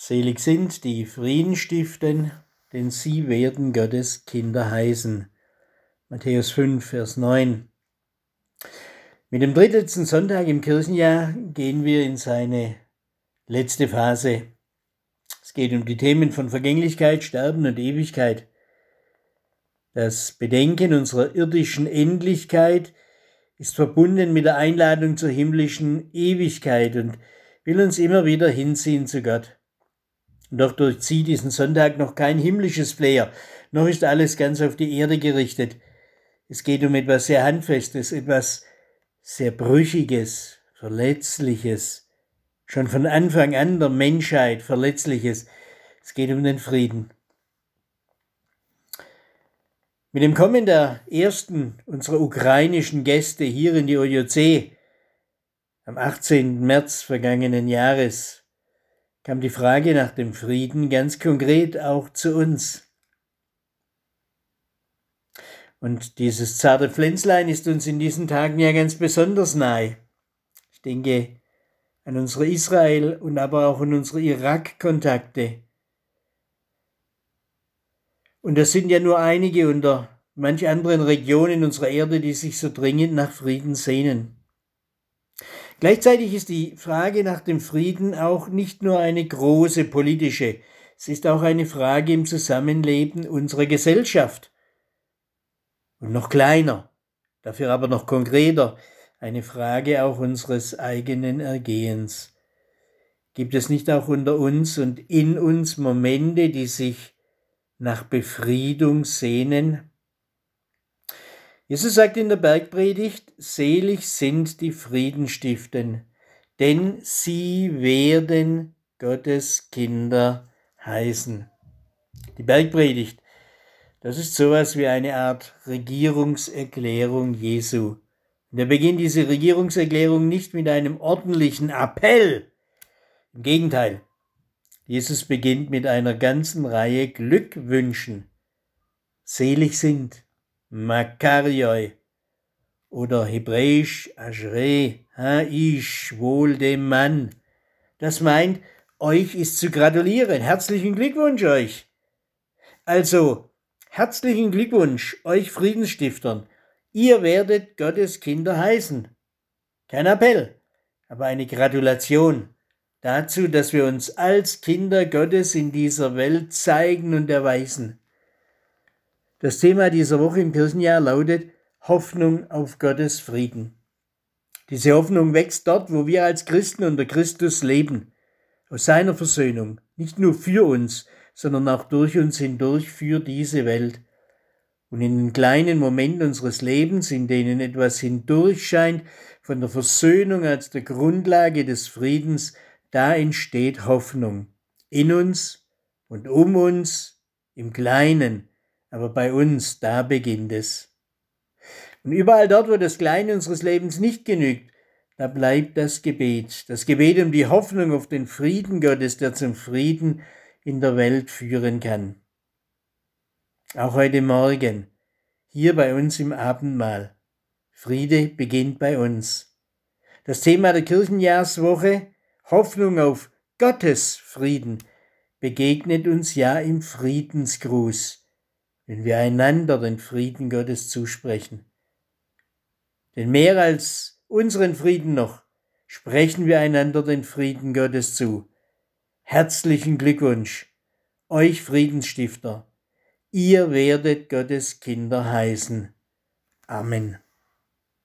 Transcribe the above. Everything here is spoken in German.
Selig sind die Frieden stiften, denn sie werden Gottes Kinder heißen. Matthäus 5, Vers 9. Mit dem drittletzten Sonntag im Kirchenjahr gehen wir in seine letzte Phase. Es geht um die Themen von Vergänglichkeit, Sterben und Ewigkeit. Das Bedenken unserer irdischen Endlichkeit ist verbunden mit der Einladung zur himmlischen Ewigkeit und will uns immer wieder hinziehen zu Gott. Doch durchzieht diesen Sonntag noch kein himmlisches Flair, noch ist alles ganz auf die Erde gerichtet. Es geht um etwas sehr Handfestes, etwas sehr Brüchiges, Verletzliches, schon von Anfang an der Menschheit Verletzliches. Es geht um den Frieden. Mit dem Kommen der ersten unserer ukrainischen Gäste hier in die OJC am 18. März vergangenen Jahres kam die Frage nach dem Frieden ganz konkret auch zu uns. Und dieses zarte Pflänzlein ist uns in diesen Tagen ja ganz besonders nahe. Ich denke an unsere Israel- und aber auch an unsere Irak-Kontakte. Und das sind ja nur einige unter manch anderen Regionen unserer Erde, die sich so dringend nach Frieden sehnen. Gleichzeitig ist die Frage nach dem Frieden auch nicht nur eine große politische, es ist auch eine Frage im Zusammenleben unserer Gesellschaft. Und noch kleiner, dafür aber noch konkreter, eine Frage auch unseres eigenen Ergehens. Gibt es nicht auch unter uns und in uns Momente, die sich nach Befriedung sehnen? Jesus sagt in der Bergpredigt, selig sind die Friedenstiften, denn sie werden Gottes Kinder heißen. Die Bergpredigt, das ist sowas wie eine Art Regierungserklärung Jesu. Und er beginnt diese Regierungserklärung nicht mit einem ordentlichen Appell. Im Gegenteil, Jesus beginnt mit einer ganzen Reihe Glückwünschen. Selig sind Makarioi oder hebräisch Ashre, Haish, wohl dem Mann. Das meint, euch ist zu gratulieren. Herzlichen Glückwunsch euch. Also, herzlichen Glückwunsch euch Friedensstiftern. Ihr werdet Gottes Kinder heißen. Kein Appell, aber eine Gratulation dazu, dass wir uns als Kinder Gottes in dieser Welt zeigen und erweisen. Das Thema dieser Woche im Kirchenjahr lautet Hoffnung auf Gottes Frieden. Diese Hoffnung wächst dort, wo wir als Christen unter Christus leben, aus seiner Versöhnung, nicht nur für uns, sondern auch durch uns hindurch für diese Welt. Und in den kleinen Momenten unseres Lebens, in denen etwas hindurch scheint von der Versöhnung als der Grundlage des Friedens, da entsteht Hoffnung. In uns und um uns, im Kleinen, aber bei uns, da beginnt es. Und überall dort, wo das Kleine unseres Lebens nicht genügt, da bleibt das Gebet. Das Gebet um die Hoffnung auf den Frieden Gottes, der zum Frieden in der Welt führen kann. Auch heute Morgen, hier bei uns im Abendmahl. Friede beginnt bei uns. Das Thema der Kirchenjahrswoche, Hoffnung auf Gottes Frieden, begegnet uns ja im Friedensgruß wenn wir einander den Frieden Gottes zusprechen. Denn mehr als unseren Frieden noch sprechen wir einander den Frieden Gottes zu. Herzlichen Glückwunsch, euch Friedensstifter. Ihr werdet Gottes Kinder heißen. Amen.